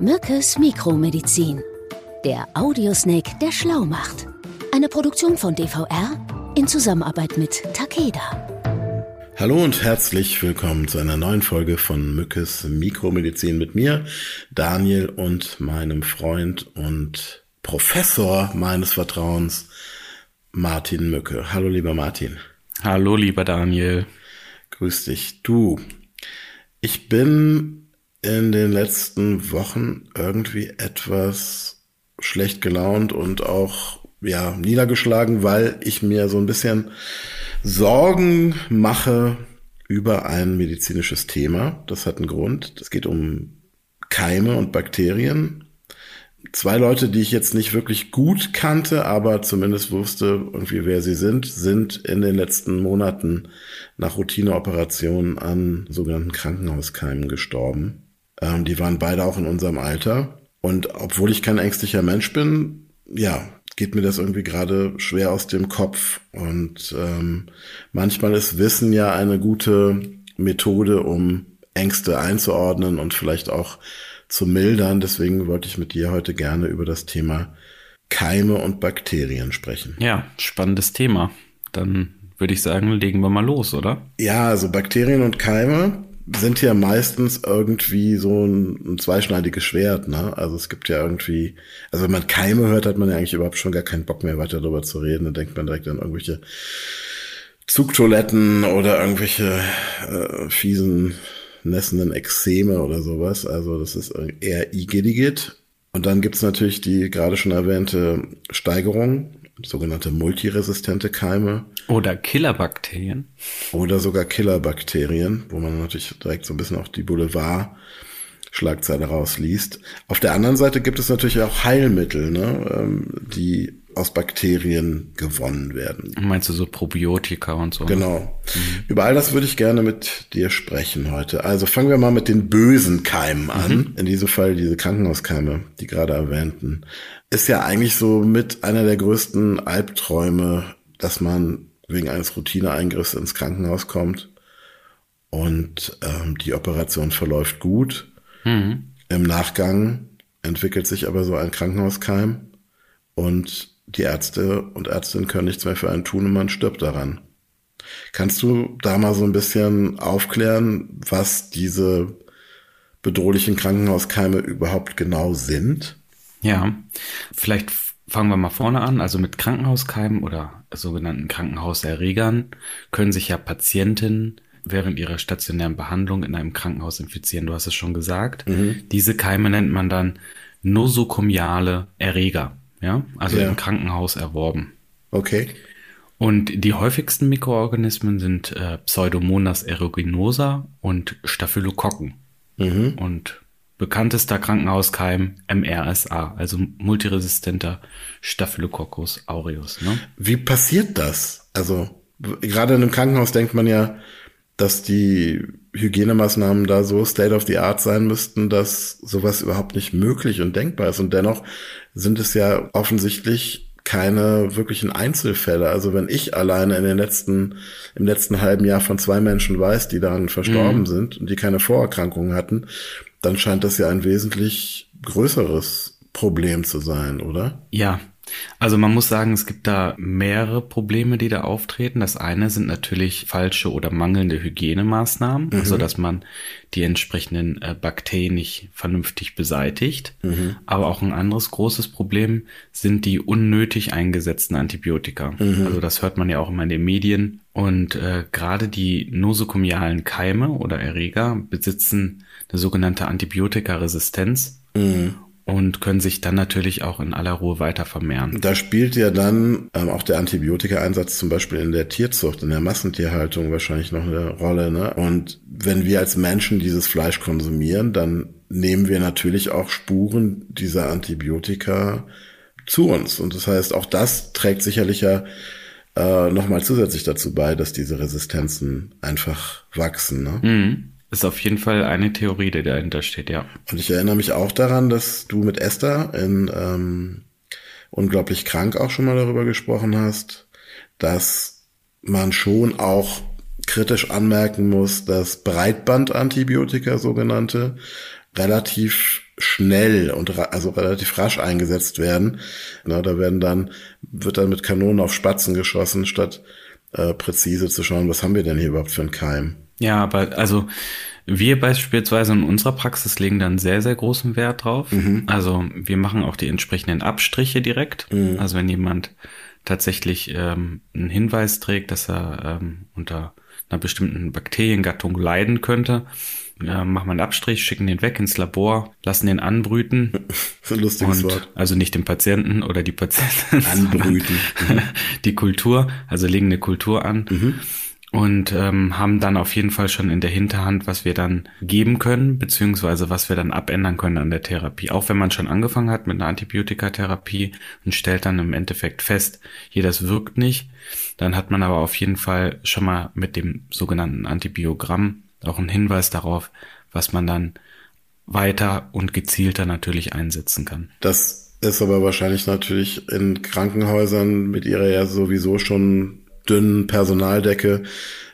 Mückes Mikromedizin. Der Audiosnake, der schlau macht. Eine Produktion von DVR in Zusammenarbeit mit Takeda. Hallo und herzlich willkommen zu einer neuen Folge von Mückes Mikromedizin mit mir, Daniel und meinem Freund und Professor meines Vertrauens, Martin Mücke. Hallo lieber Martin. Hallo lieber Daniel. Grüß dich. Du, ich bin in den letzten Wochen irgendwie etwas schlecht gelaunt und auch ja niedergeschlagen, weil ich mir so ein bisschen Sorgen mache über ein medizinisches Thema. Das hat einen Grund. Es geht um Keime und Bakterien. Zwei Leute, die ich jetzt nicht wirklich gut kannte, aber zumindest wusste irgendwie, wer sie sind, sind in den letzten Monaten nach Routineoperationen an sogenannten Krankenhauskeimen gestorben. Ähm, die waren beide auch in unserem Alter. Und obwohl ich kein ängstlicher Mensch bin, ja, geht mir das irgendwie gerade schwer aus dem Kopf. Und ähm, manchmal ist Wissen ja eine gute Methode, um Ängste einzuordnen und vielleicht auch zu mildern. Deswegen wollte ich mit dir heute gerne über das Thema Keime und Bakterien sprechen. Ja, spannendes Thema. Dann würde ich sagen, legen wir mal los, oder? Ja, also Bakterien und Keime sind ja meistens irgendwie so ein, ein zweischneidiges Schwert, ne? Also es gibt ja irgendwie, also wenn man Keime hört, hat man ja eigentlich überhaupt schon gar keinen Bock mehr weiter darüber zu reden. Dann denkt man direkt an irgendwelche Zugtoiletten oder irgendwelche äh, fiesen, nässenden Exzeme oder sowas. Also das ist eher Igidigit. Und dann gibt's natürlich die gerade schon erwähnte Steigerung sogenannte multiresistente Keime. Oder Killerbakterien. Oder sogar Killerbakterien, wo man natürlich direkt so ein bisschen auch die Boulevard Schlagzeile rausliest. Auf der anderen Seite gibt es natürlich auch Heilmittel, ne, ähm, die aus Bakterien gewonnen werden. Meinst du so Probiotika und so? Genau. Mhm. Über all das würde ich gerne mit dir sprechen heute. Also fangen wir mal mit den bösen Keimen an. Mhm. In diesem Fall diese Krankenhauskeime, die gerade erwähnten. Ist ja eigentlich so mit einer der größten Albträume, dass man wegen eines Routineeingriffs ins Krankenhaus kommt und ähm, die Operation verläuft gut. Mhm. Im Nachgang entwickelt sich aber so ein Krankenhauskeim und die Ärzte und Ärztinnen können nichts mehr für einen tun und man stirbt daran. Kannst du da mal so ein bisschen aufklären, was diese bedrohlichen Krankenhauskeime überhaupt genau sind? Ja, vielleicht fangen wir mal vorne an. Also mit Krankenhauskeimen oder sogenannten Krankenhauserregern können sich ja Patienten während ihrer stationären Behandlung in einem Krankenhaus infizieren. Du hast es schon gesagt. Mhm. Diese Keime nennt man dann nosokomiale Erreger ja, also ja. im Krankenhaus erworben. Okay. Und die häufigsten Mikroorganismen sind äh, Pseudomonas aeruginosa und Staphylokokken. Mhm. Und bekanntester Krankenhauskeim MRSA, also multiresistenter Staphylococcus aureus. Ne? Wie passiert das? Also gerade in einem Krankenhaus denkt man ja, dass die Hygienemaßnahmen da so state of the art sein müssten, dass sowas überhaupt nicht möglich und denkbar ist. Und dennoch sind es ja offensichtlich keine wirklichen Einzelfälle. Also wenn ich alleine in den letzten, im letzten halben Jahr von zwei Menschen weiß, die daran verstorben mhm. sind und die keine Vorerkrankungen hatten, dann scheint das ja ein wesentlich größeres Problem zu sein, oder? Ja, also man muss sagen, es gibt da mehrere Probleme, die da auftreten. Das eine sind natürlich falsche oder mangelnde Hygienemaßnahmen, mhm. also dass man die entsprechenden äh, Bakterien nicht vernünftig beseitigt. Mhm. Aber auch ein anderes großes Problem sind die unnötig eingesetzten Antibiotika. Mhm. Also das hört man ja auch immer in den Medien. Und äh, gerade die nosokomialen Keime oder Erreger besitzen eine sogenannte Antibiotikaresistenz. Mhm und können sich dann natürlich auch in aller Ruhe weiter vermehren. Da spielt ja dann ähm, auch der Antibiotika-Einsatz zum Beispiel in der Tierzucht, in der Massentierhaltung wahrscheinlich noch eine Rolle. Ne? Und wenn wir als Menschen dieses Fleisch konsumieren, dann nehmen wir natürlich auch Spuren dieser Antibiotika zu uns. Und das heißt, auch das trägt sicherlich ja äh, nochmal zusätzlich dazu bei, dass diese Resistenzen einfach wachsen. Ne? Mhm. Ist auf jeden Fall eine Theorie, die dahinter steht, ja. Und ich erinnere mich auch daran, dass du mit Esther in ähm, Unglaublich krank auch schon mal darüber gesprochen hast, dass man schon auch kritisch anmerken muss, dass Breitbandantibiotika sogenannte relativ schnell und also relativ rasch eingesetzt werden. Na, da werden dann, wird dann mit Kanonen auf Spatzen geschossen, statt äh, präzise zu schauen, was haben wir denn hier überhaupt für einen Keim. Ja, aber also wir beispielsweise in unserer Praxis legen dann sehr, sehr großen Wert drauf. Mhm. Also wir machen auch die entsprechenden Abstriche direkt. Mhm. Also wenn jemand tatsächlich ähm, einen Hinweis trägt, dass er ähm, unter einer bestimmten Bakteriengattung leiden könnte, äh, machen wir einen Abstrich, schicken den weg ins Labor, lassen den anbrüten. ein lustiges und, Wort. Also nicht den Patienten oder die Patienten. Anbrüten. die Kultur, also legen eine Kultur an. Und ähm, haben dann auf jeden Fall schon in der Hinterhand, was wir dann geben können, beziehungsweise was wir dann abändern können an der Therapie. Auch wenn man schon angefangen hat mit einer Antibiotikatherapie und stellt dann im Endeffekt fest, hier das wirkt nicht, dann hat man aber auf jeden Fall schon mal mit dem sogenannten Antibiogramm auch einen Hinweis darauf, was man dann weiter und gezielter natürlich einsetzen kann. Das ist aber wahrscheinlich natürlich in Krankenhäusern mit ihrer ja sowieso schon dünnen Personaldecke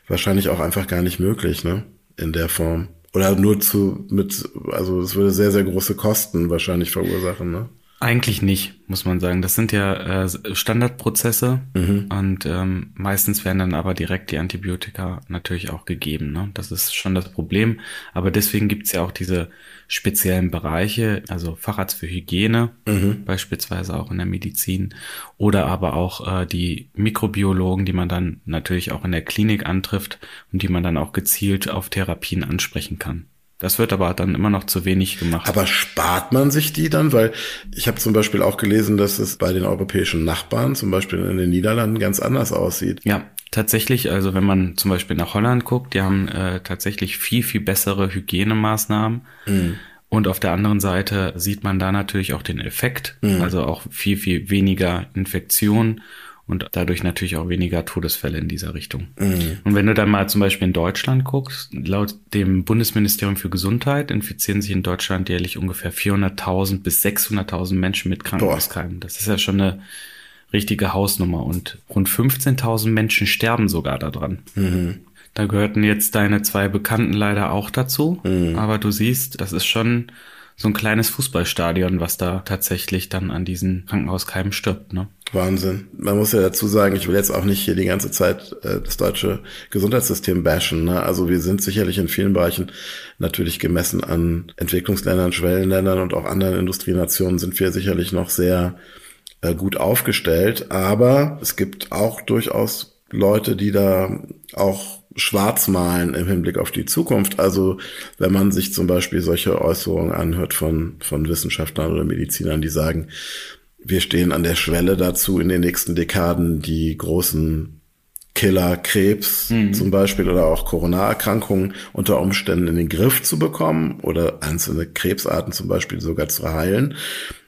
wahrscheinlich auch einfach gar nicht möglich, ne? In der Form. Oder nur zu, mit, also es würde sehr, sehr große Kosten wahrscheinlich verursachen, ne? Eigentlich nicht, muss man sagen. Das sind ja äh, Standardprozesse mhm. und ähm, meistens werden dann aber direkt die Antibiotika natürlich auch gegeben. Ne? Das ist schon das Problem. Aber deswegen gibt's ja auch diese speziellen Bereiche, also Facharzt für Hygiene, mhm. beispielsweise auch in der Medizin, oder aber auch äh, die Mikrobiologen, die man dann natürlich auch in der Klinik antrifft und die man dann auch gezielt auf Therapien ansprechen kann. Das wird aber dann immer noch zu wenig gemacht. Aber spart man sich die dann? Weil ich habe zum Beispiel auch gelesen, dass es bei den europäischen Nachbarn, zum Beispiel in den Niederlanden, ganz anders aussieht. Ja, tatsächlich. Also wenn man zum Beispiel nach Holland guckt, die haben äh, tatsächlich viel, viel bessere Hygienemaßnahmen. Mhm. Und auf der anderen Seite sieht man da natürlich auch den Effekt, mhm. also auch viel, viel weniger Infektionen und dadurch natürlich auch weniger Todesfälle in dieser Richtung. Mhm. Und wenn du dann mal zum Beispiel in Deutschland guckst, laut dem Bundesministerium für Gesundheit infizieren sich in Deutschland jährlich ungefähr 400.000 bis 600.000 Menschen mit Krankenhauskeimen. Das ist ja schon eine richtige Hausnummer und rund 15.000 Menschen sterben sogar daran. Mhm. Da gehörten jetzt deine zwei Bekannten leider auch dazu, mhm. aber du siehst, das ist schon so ein kleines Fußballstadion, was da tatsächlich dann an diesen Krankenhauskeimen stirbt. Ne? Wahnsinn. Man muss ja dazu sagen, ich will jetzt auch nicht hier die ganze Zeit äh, das deutsche Gesundheitssystem bashen. Ne? Also wir sind sicherlich in vielen Bereichen natürlich gemessen an Entwicklungsländern, Schwellenländern und auch anderen Industrienationen sind wir sicherlich noch sehr äh, gut aufgestellt. Aber es gibt auch durchaus Leute, die da auch schwarz malen im Hinblick auf die Zukunft. Also wenn man sich zum Beispiel solche Äußerungen anhört von, von Wissenschaftlern oder Medizinern, die sagen, wir stehen an der Schwelle dazu, in den nächsten Dekaden die großen Killer, Krebs mhm. zum Beispiel oder auch Corona-Erkrankungen unter Umständen in den Griff zu bekommen oder einzelne Krebsarten zum Beispiel sogar zu heilen.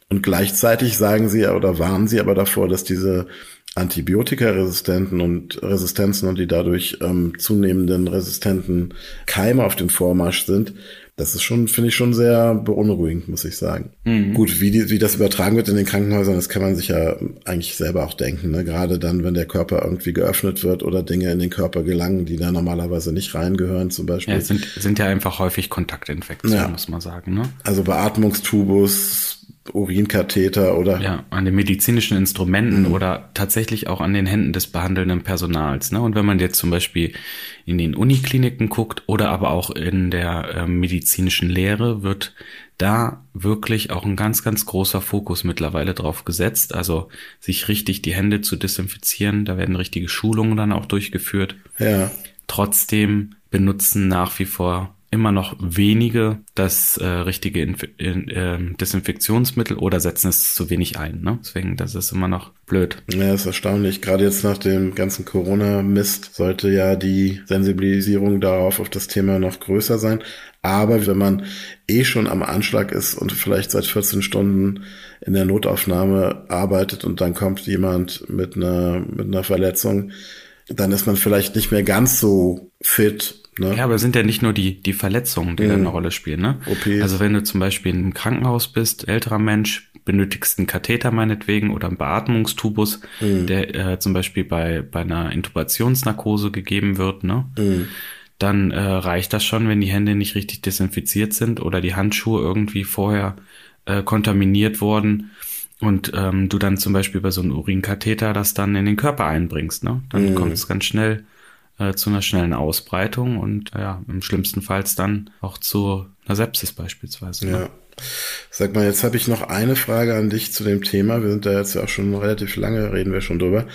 Und gleichzeitig sagen sie oder warnen sie aber davor, dass diese Antibiotikaresistenten und Resistenzen und die dadurch ähm, zunehmenden resistenten Keime auf dem Vormarsch sind, das ist schon, finde ich schon sehr beunruhigend, muss ich sagen. Mhm. Gut, wie, die, wie das übertragen wird in den Krankenhäusern, das kann man sich ja eigentlich selber auch denken. Ne? Gerade dann, wenn der Körper irgendwie geöffnet wird oder Dinge in den Körper gelangen, die da normalerweise nicht reingehören, zum Beispiel. Ja, sind, sind ja einfach häufig Kontaktinfektionen, ja. muss man sagen. Ne? Also Beatmungstubus, Urinkatheter oder. Ja, an den medizinischen Instrumenten mhm. oder tatsächlich auch an den Händen des behandelnden Personals. Ne? Und wenn man jetzt zum Beispiel in den Unikliniken guckt oder aber auch in der äh, medizinischen Lehre, wird da wirklich auch ein ganz, ganz großer Fokus mittlerweile drauf gesetzt. Also sich richtig die Hände zu desinfizieren. Da werden richtige Schulungen dann auch durchgeführt. Ja. Trotzdem benutzen nach wie vor immer noch wenige das äh, richtige Inf in, äh, Desinfektionsmittel oder setzen es zu wenig ein. Ne? Deswegen, das ist immer noch blöd. Ja, ist erstaunlich. Gerade jetzt nach dem ganzen Corona-Mist sollte ja die Sensibilisierung darauf auf das Thema noch größer sein. Aber wenn man eh schon am Anschlag ist und vielleicht seit 14 Stunden in der Notaufnahme arbeitet und dann kommt jemand mit einer, mit einer Verletzung, dann ist man vielleicht nicht mehr ganz so fit Ne? Ja, aber sind ja nicht nur die, die Verletzungen, die mhm. da eine Rolle spielen. Ne? OPs. Also wenn du zum Beispiel im Krankenhaus bist, älterer Mensch, benötigst einen Katheter meinetwegen oder einen Beatmungstubus, mhm. der äh, zum Beispiel bei, bei einer Intubationsnarkose gegeben wird, ne? Mhm. dann äh, reicht das schon, wenn die Hände nicht richtig desinfiziert sind oder die Handschuhe irgendwie vorher äh, kontaminiert wurden und ähm, du dann zum Beispiel über so einen Urinkatheter das dann in den Körper einbringst, ne? Dann mhm. kommt es ganz schnell äh, zu einer schnellen Ausbreitung und ja, im schlimmsten Fall dann auch zu einer Sepsis beispielsweise. Ne? Ja. Sag mal, jetzt habe ich noch eine Frage an dich zu dem Thema. Wir sind da jetzt ja auch schon relativ lange, reden wir schon drüber.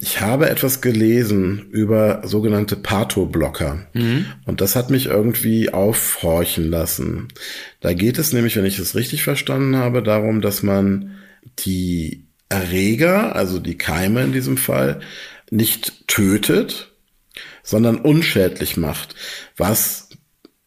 Ich habe etwas gelesen über sogenannte Pathoblocker. Mhm. Und das hat mich irgendwie aufhorchen lassen. Da geht es nämlich, wenn ich es richtig verstanden habe, darum, dass man die Erreger, also die Keime in diesem Fall, nicht tötet, sondern unschädlich macht, was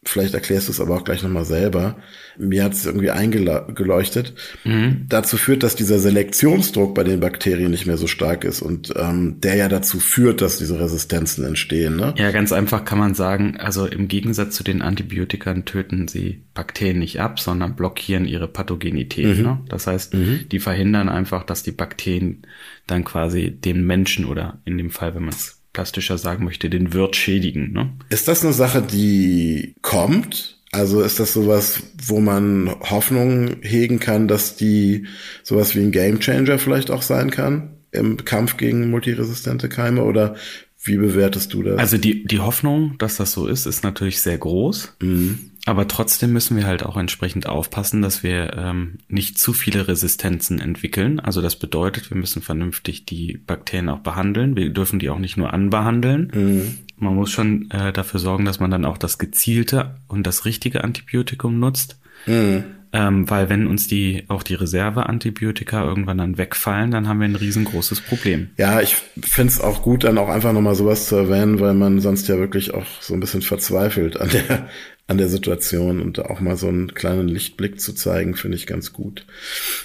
vielleicht erklärst du es aber auch gleich nochmal selber, mir hat es irgendwie eingeleuchtet, mhm. dazu führt, dass dieser Selektionsdruck bei den Bakterien nicht mehr so stark ist und ähm, der ja dazu führt, dass diese Resistenzen entstehen. Ne? Ja, ganz einfach kann man sagen, also im Gegensatz zu den Antibiotikern töten sie Bakterien nicht ab, sondern blockieren ihre Pathogenität. Mhm. Ne? Das heißt, mhm. die verhindern einfach, dass die Bakterien dann quasi den Menschen oder in dem Fall, wenn man es plastischer sagen möchte, den Wirt schädigen. Ne? Ist das eine Sache, die kommt? Also ist das sowas, wo man Hoffnung hegen kann, dass die sowas wie ein Gamechanger vielleicht auch sein kann im Kampf gegen multiresistente Keime oder wie bewertest du das? Also die, die Hoffnung, dass das so ist, ist natürlich sehr groß. Mhm. Aber trotzdem müssen wir halt auch entsprechend aufpassen, dass wir ähm, nicht zu viele Resistenzen entwickeln. Also das bedeutet, wir müssen vernünftig die Bakterien auch behandeln. Wir dürfen die auch nicht nur anbehandeln. Mhm. Man muss schon äh, dafür sorgen, dass man dann auch das gezielte und das richtige Antibiotikum nutzt. Mhm. Ähm, weil wenn uns die auch die Reserveantibiotika irgendwann dann wegfallen, dann haben wir ein riesengroßes Problem. Ja, ich finde es auch gut, dann auch einfach nochmal sowas zu erwähnen, weil man sonst ja wirklich auch so ein bisschen verzweifelt an der, an der Situation und auch mal so einen kleinen Lichtblick zu zeigen, finde ich ganz gut.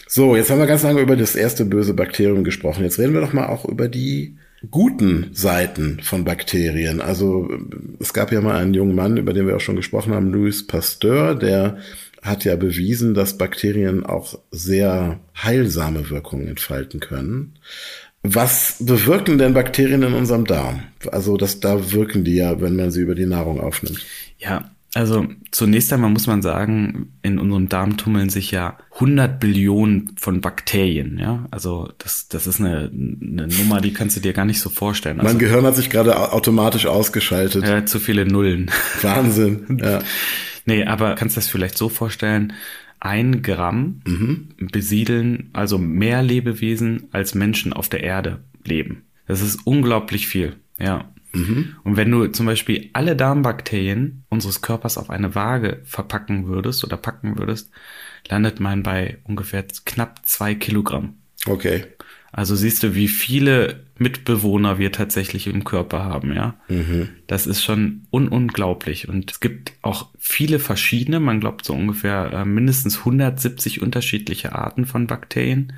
So, jetzt haben wir ganz lange über das erste böse Bakterium gesprochen. Jetzt reden wir doch mal auch über die guten Seiten von Bakterien. Also es gab ja mal einen jungen Mann, über den wir auch schon gesprochen haben, Louis Pasteur, der hat ja bewiesen, dass Bakterien auch sehr heilsame Wirkungen entfalten können. Was bewirken denn Bakterien in unserem Darm? Also, das, da wirken die ja, wenn man sie über die Nahrung aufnimmt. Ja, also zunächst einmal muss man sagen, in unserem Darm tummeln sich ja 100 Billionen von Bakterien. Ja, also das, das ist eine, eine Nummer, die kannst du dir gar nicht so vorstellen. Also, mein Gehirn hat sich gerade automatisch ausgeschaltet. Ja, zu viele Nullen. Wahnsinn. Ja. Nee, aber kannst du das vielleicht so vorstellen? Ein Gramm mhm. besiedeln also mehr Lebewesen als Menschen auf der Erde leben. Das ist unglaublich viel. Ja. Mhm. Und wenn du zum Beispiel alle Darmbakterien unseres Körpers auf eine Waage verpacken würdest oder packen würdest, landet man bei ungefähr knapp zwei Kilogramm. Okay. Also siehst du, wie viele Mitbewohner wir tatsächlich im Körper haben, ja. Mhm. Das ist schon un unglaublich. Und es gibt auch viele verschiedene, man glaubt so ungefähr äh, mindestens 170 unterschiedliche Arten von Bakterien,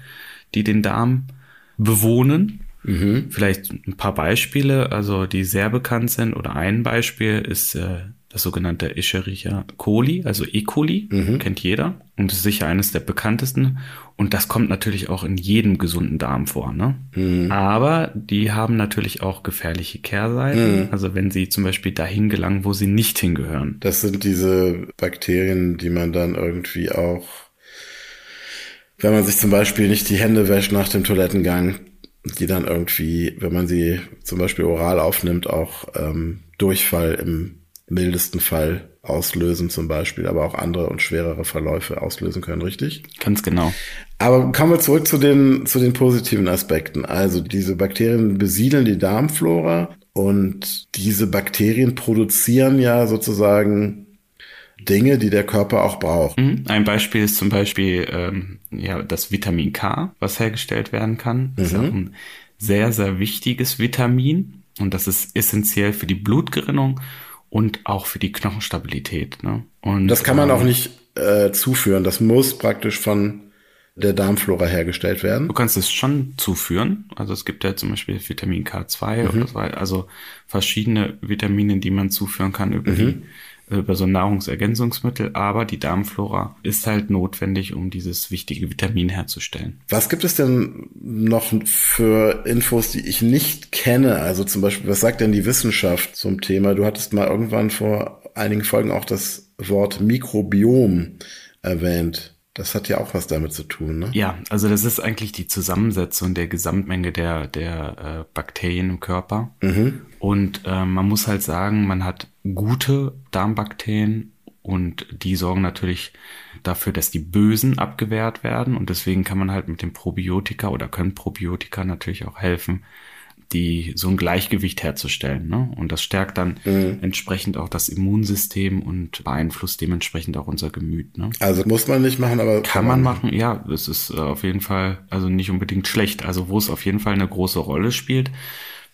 die den Darm bewohnen. Mhm. Vielleicht ein paar Beispiele, also die sehr bekannt sind, oder ein Beispiel ist äh, das sogenannte Escherichia coli, also E. coli, mhm. kennt jeder und ist sicher eines der bekanntesten. Und das kommt natürlich auch in jedem gesunden Darm vor. Ne? Mhm. Aber die haben natürlich auch gefährliche Kehrseiten. Mhm. Also wenn sie zum Beispiel dahin gelangen, wo sie nicht hingehören. Das sind diese Bakterien, die man dann irgendwie auch, wenn man sich zum Beispiel nicht die Hände wäscht nach dem Toilettengang, die dann irgendwie, wenn man sie zum Beispiel oral aufnimmt, auch ähm, Durchfall im mildesten Fall auslösen zum Beispiel, aber auch andere und schwerere Verläufe auslösen können, richtig? Ganz genau. Aber kommen wir zurück zu den, zu den positiven Aspekten. Also diese Bakterien besiedeln die Darmflora und diese Bakterien produzieren ja sozusagen Dinge, die der Körper auch braucht. Mhm. Ein Beispiel ist zum Beispiel ähm, ja das Vitamin K, was hergestellt werden kann. Das mhm. ist auch ein sehr, sehr wichtiges Vitamin und das ist essentiell für die Blutgerinnung und auch für die Knochenstabilität. Ne? Und das kann man ähm, auch nicht äh, zuführen. Das muss praktisch von der Darmflora hergestellt werden. Du kannst es schon zuführen. Also es gibt ja zum Beispiel Vitamin K2 mhm. oder so, also verschiedene Vitamine, die man zuführen kann über mhm. die über so ein Nahrungsergänzungsmittel, aber die Darmflora ist halt notwendig, um dieses wichtige Vitamin herzustellen. Was gibt es denn noch für Infos, die ich nicht kenne? Also zum Beispiel, was sagt denn die Wissenschaft zum Thema? Du hattest mal irgendwann vor einigen Folgen auch das Wort Mikrobiom erwähnt. Das hat ja auch was damit zu tun, ne? Ja, also das ist eigentlich die Zusammensetzung der Gesamtmenge der, der äh, Bakterien im Körper. Mhm. Und äh, man muss halt sagen, man hat gute Darmbakterien und die sorgen natürlich dafür, dass die Bösen abgewehrt werden. Und deswegen kann man halt mit dem Probiotika oder können Probiotika natürlich auch helfen, die so ein Gleichgewicht herzustellen. Ne? Und das stärkt dann mhm. entsprechend auch das Immunsystem und beeinflusst dementsprechend auch unser Gemüt. Ne? Also muss man nicht machen, aber kann man machen. Ja, es ist äh, auf jeden Fall also nicht unbedingt schlecht. Also wo es auf jeden Fall eine große Rolle spielt,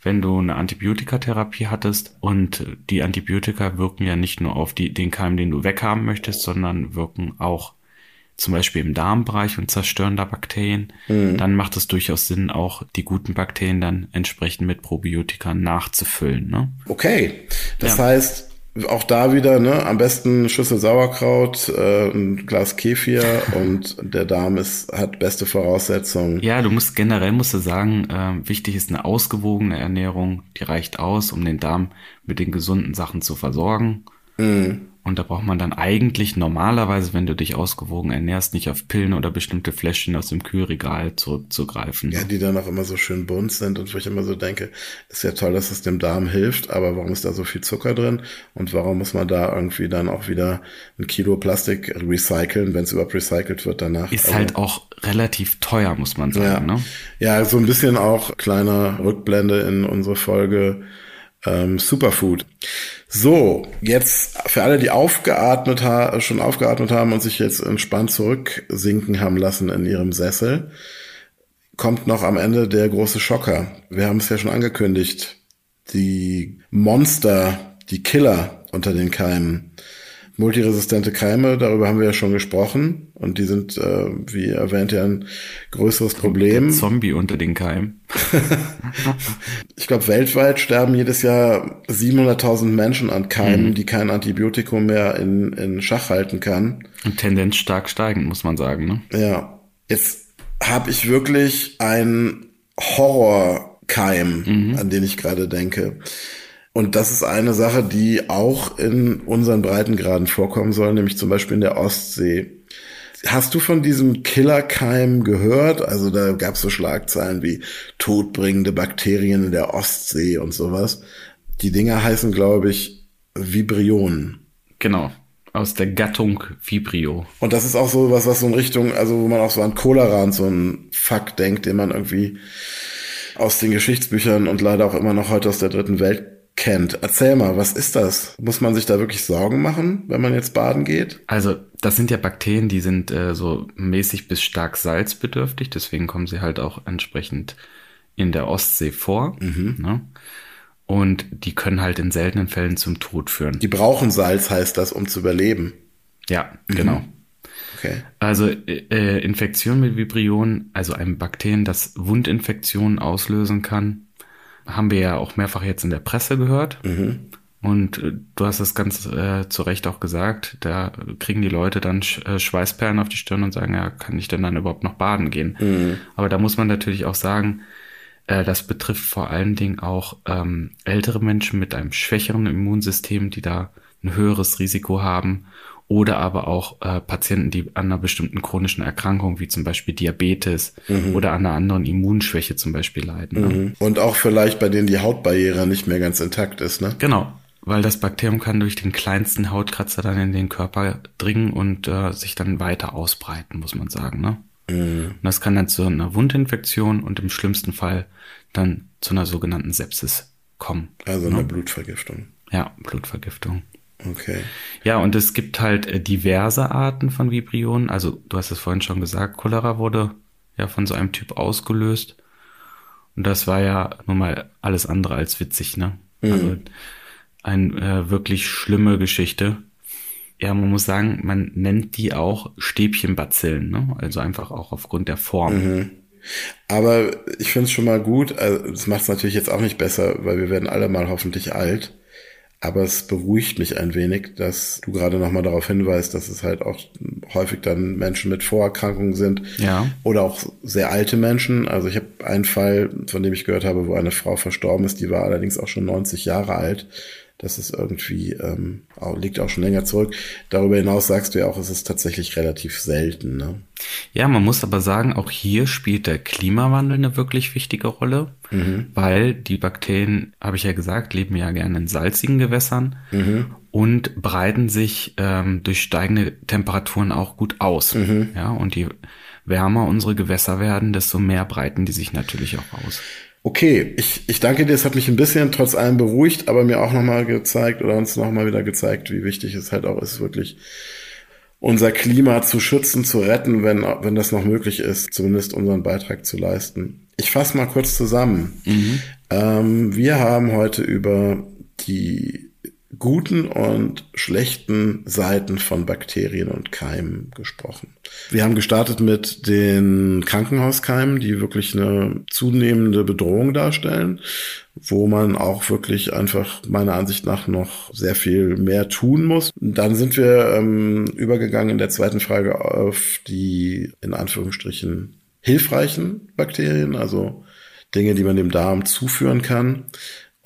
wenn du eine Antibiotikatherapie hattest und die Antibiotika wirken ja nicht nur auf die, den Keim, den du weghaben möchtest, sondern wirken auch zum Beispiel im Darmbereich und zerstören da Bakterien, mhm. dann macht es durchaus Sinn, auch die guten Bakterien dann entsprechend mit Probiotika nachzufüllen. Ne? Okay, das ja. heißt, auch da wieder, ne, am besten Schüssel Sauerkraut, äh, ein Glas Kefir und der Darm ist, hat beste Voraussetzungen. Ja, du musst generell musst du sagen, äh, wichtig ist eine ausgewogene Ernährung, die reicht aus, um den Darm mit den gesunden Sachen zu versorgen. Mhm. Und da braucht man dann eigentlich normalerweise, wenn du dich ausgewogen ernährst, nicht auf Pillen oder bestimmte Fläschchen aus dem Kühlregal zurückzugreifen. Ja, die dann auch immer so schön bunt sind und wo ich immer so denke, ist ja toll, dass es dem Darm hilft, aber warum ist da so viel Zucker drin und warum muss man da irgendwie dann auch wieder ein Kilo Plastik recyceln, wenn es überhaupt recycelt wird danach? Ist also, halt auch relativ teuer, muss man sagen. Ja, ne? ja so ein bisschen auch kleiner Rückblende in unsere Folge ähm, Superfood. So, jetzt für alle, die aufgeatmet ha schon aufgeatmet haben und sich jetzt entspannt zurücksinken haben lassen in ihrem Sessel, kommt noch am Ende der große Schocker. Wir haben es ja schon angekündigt. Die Monster, die Killer unter den Keimen multiresistente Keime, darüber haben wir ja schon gesprochen. Und die sind, äh, wie erwähnt, ja ein größeres Problem. Der Zombie unter den Keimen. ich glaube, weltweit sterben jedes Jahr 700.000 Menschen an Keimen, mhm. die kein Antibiotikum mehr in, in Schach halten kann. Und Tendenz stark steigend, muss man sagen. Ne? Ja. Jetzt habe ich wirklich einen Horrorkeim, mhm. an den ich gerade denke. Und das ist eine Sache, die auch in unseren Breitengraden vorkommen soll, nämlich zum Beispiel in der Ostsee. Hast du von diesem Killerkeim gehört? Also da gab es so Schlagzeilen wie todbringende Bakterien in der Ostsee und sowas. Die Dinger heißen, glaube ich, Vibrionen. Genau. Aus der Gattung Vibrio. Und das ist auch so was, was so in Richtung, also wo man auch so an Cholera und so einen Fakt denkt, den man irgendwie aus den Geschichtsbüchern und leider auch immer noch heute aus der dritten Welt kennt. Erzähl mal, was ist das? Muss man sich da wirklich Sorgen machen, wenn man jetzt baden geht? Also das sind ja Bakterien, die sind äh, so mäßig bis stark salzbedürftig, deswegen kommen sie halt auch entsprechend in der Ostsee vor. Mhm. Ne? Und die können halt in seltenen Fällen zum Tod führen. Die brauchen Salz, heißt das, um zu überleben. Ja, mhm. genau. Okay. Also äh, Infektion mit Vibrionen, also einem Bakterien, das Wundinfektionen auslösen kann, haben wir ja auch mehrfach jetzt in der Presse gehört. Mhm. Und äh, du hast es ganz äh, zu Recht auch gesagt, da kriegen die Leute dann Sch äh, Schweißperlen auf die Stirn und sagen, ja, kann ich denn dann überhaupt noch baden gehen? Mhm. Aber da muss man natürlich auch sagen, äh, das betrifft vor allen Dingen auch ähm, ältere Menschen mit einem schwächeren Immunsystem, die da ein höheres Risiko haben oder aber auch äh, Patienten, die an einer bestimmten chronischen Erkrankung wie zum Beispiel Diabetes mhm. oder an einer anderen Immunschwäche zum Beispiel leiden. Ne? Mhm. Und auch vielleicht bei denen die Hautbarriere nicht mehr ganz intakt ist, ne? Genau. Weil das Bakterium kann durch den kleinsten Hautkratzer dann in den Körper dringen und äh, sich dann weiter ausbreiten, muss man sagen. Ne? Mhm. Und das kann dann zu einer Wundinfektion und im schlimmsten Fall dann zu einer sogenannten Sepsis kommen. Also ne? eine Blutvergiftung. Ja, Blutvergiftung. Okay. Ja, und es gibt halt äh, diverse Arten von Vibrionen. Also du hast es vorhin schon gesagt, Cholera wurde ja von so einem Typ ausgelöst. Und das war ja nun mal alles andere als witzig, ne? Mhm. Also eine äh, wirklich schlimme Geschichte. Ja, man muss sagen, man nennt die auch Stäbchenbazillen, ne? Also einfach auch aufgrund der Form. Mhm. Aber ich finde es schon mal gut, also das macht es natürlich jetzt auch nicht besser, weil wir werden alle mal hoffentlich alt. Aber es beruhigt mich ein wenig, dass du gerade nochmal darauf hinweist, dass es halt auch häufig dann Menschen mit Vorerkrankungen sind. Ja. Oder auch sehr alte Menschen. Also ich habe einen Fall, von dem ich gehört habe, wo eine Frau verstorben ist, die war allerdings auch schon 90 Jahre alt. Das ist irgendwie, ähm, liegt auch schon länger zurück. Darüber hinaus sagst du ja auch, es ist tatsächlich relativ selten. Ne? Ja, man muss aber sagen, auch hier spielt der Klimawandel eine wirklich wichtige Rolle, mhm. weil die Bakterien, habe ich ja gesagt, leben ja gerne in salzigen Gewässern mhm. und breiten sich ähm, durch steigende Temperaturen auch gut aus. Mhm. Ja, und je wärmer unsere Gewässer werden, desto mehr breiten die sich natürlich auch aus. Okay, ich, ich danke dir, es hat mich ein bisschen trotz allem beruhigt, aber mir auch nochmal gezeigt oder uns nochmal wieder gezeigt, wie wichtig es halt auch ist, wirklich unser Klima zu schützen, zu retten, wenn, wenn das noch möglich ist, zumindest unseren Beitrag zu leisten. Ich fasse mal kurz zusammen. Mhm. Ähm, wir haben heute über die guten und schlechten Seiten von Bakterien und Keimen gesprochen. Wir haben gestartet mit den Krankenhauskeimen, die wirklich eine zunehmende Bedrohung darstellen, wo man auch wirklich einfach meiner Ansicht nach noch sehr viel mehr tun muss. Dann sind wir ähm, übergegangen in der zweiten Frage auf die in Anführungsstrichen hilfreichen Bakterien, also Dinge, die man dem Darm zuführen kann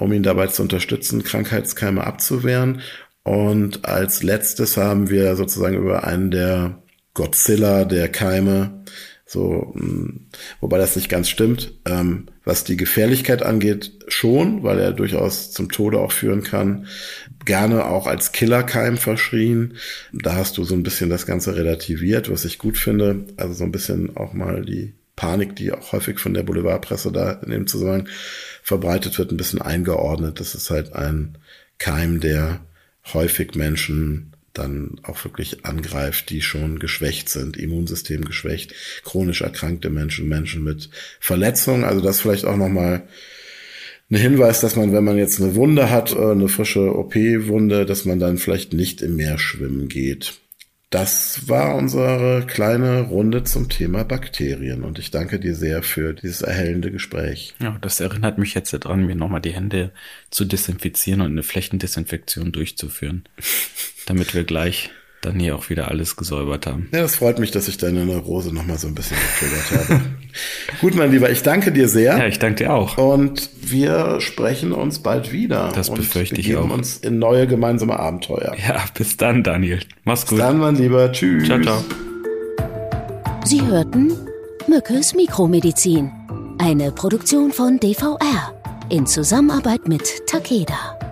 um ihn dabei zu unterstützen, Krankheitskeime abzuwehren. Und als letztes haben wir sozusagen über einen der Godzilla der Keime, so, hm, wobei das nicht ganz stimmt, ähm, was die Gefährlichkeit angeht, schon, weil er durchaus zum Tode auch führen kann, gerne auch als Killerkeim verschrien. Da hast du so ein bisschen das Ganze relativiert, was ich gut finde. Also so ein bisschen auch mal die Panik, die auch häufig von der Boulevardpresse da in dem Zusammenhang verbreitet wird, ein bisschen eingeordnet. Das ist halt ein Keim, der häufig Menschen dann auch wirklich angreift, die schon geschwächt sind, Immunsystem geschwächt, chronisch erkrankte Menschen, Menschen mit Verletzungen. Also das vielleicht auch nochmal ein Hinweis, dass man, wenn man jetzt eine Wunde hat, äh, eine frische OP-Wunde, dass man dann vielleicht nicht im Meer schwimmen geht. Das war unsere kleine Runde zum Thema Bakterien und ich danke dir sehr für dieses erhellende Gespräch. Ja, das erinnert mich jetzt daran, mir nochmal die Hände zu desinfizieren und eine Flächendesinfektion durchzuführen, damit wir gleich dann hier auch wieder alles gesäubert haben. Ja, das freut mich, dass ich deine Neurose nochmal so ein bisschen getriggert habe. Gut, mein Lieber, ich danke dir sehr. Ja, ich danke dir auch. Und wir sprechen uns bald wieder. Das befürchte ich auch. uns in neue gemeinsame Abenteuer. Ja, bis dann, Daniel. Mach's gut. Bis dann, mein Lieber. Tschüss. Ciao, ciao. Sie hörten Mückes Mikromedizin. Eine Produktion von DVR in Zusammenarbeit mit Takeda.